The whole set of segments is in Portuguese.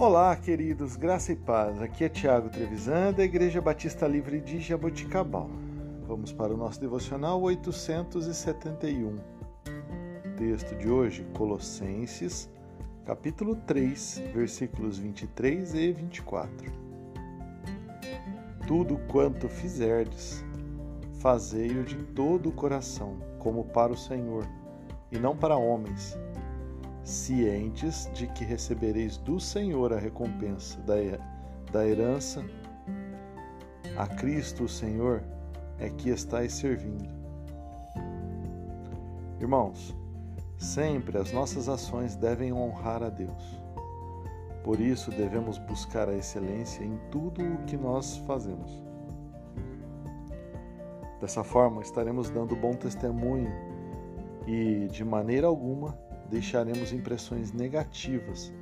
Olá, queridos, graça e paz. Aqui é Tiago Trevisan, da Igreja Batista Livre de Jaboticabal. Vamos para o nosso devocional 871. Texto de hoje, Colossenses, capítulo 3, versículos 23 e 24. Tudo quanto fizerdes, fazei-o de todo o coração, como para o Senhor, e não para homens cientes de que recebereis do Senhor a recompensa da, da herança. A Cristo, o Senhor, é que estáis servindo. Irmãos, sempre as nossas ações devem honrar a Deus. Por isso devemos buscar a excelência em tudo o que nós fazemos. Dessa forma, estaremos dando bom testemunho e, de maneira alguma, deixaremos impressões negativas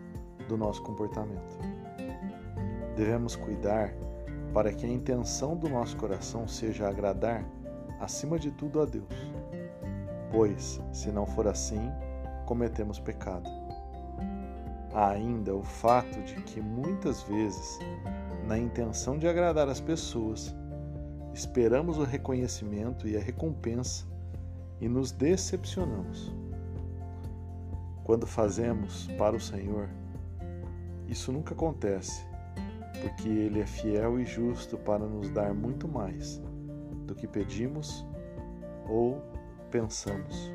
do nosso comportamento. Devemos cuidar para que a intenção do nosso coração seja agradar, acima de tudo, a Deus. Pois, se não for assim, cometemos pecado. Há ainda o fato de que muitas vezes, na intenção de agradar as pessoas, esperamos o reconhecimento e a recompensa e nos decepcionamos. Quando fazemos para o Senhor, isso nunca acontece, porque Ele é fiel e justo para nos dar muito mais do que pedimos ou pensamos.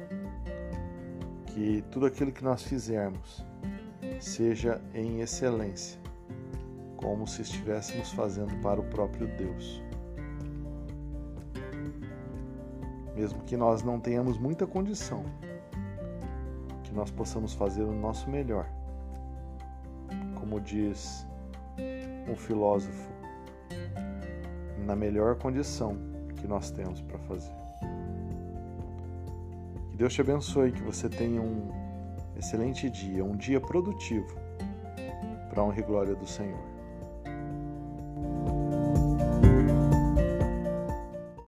Que tudo aquilo que nós fizermos seja em excelência, como se estivéssemos fazendo para o próprio Deus. Mesmo que nós não tenhamos muita condição, que nós possamos fazer o nosso melhor. Como diz um filósofo, na melhor condição que nós temos para fazer. Que Deus te abençoe, que você tenha um excelente dia, um dia produtivo para a honra e glória do Senhor.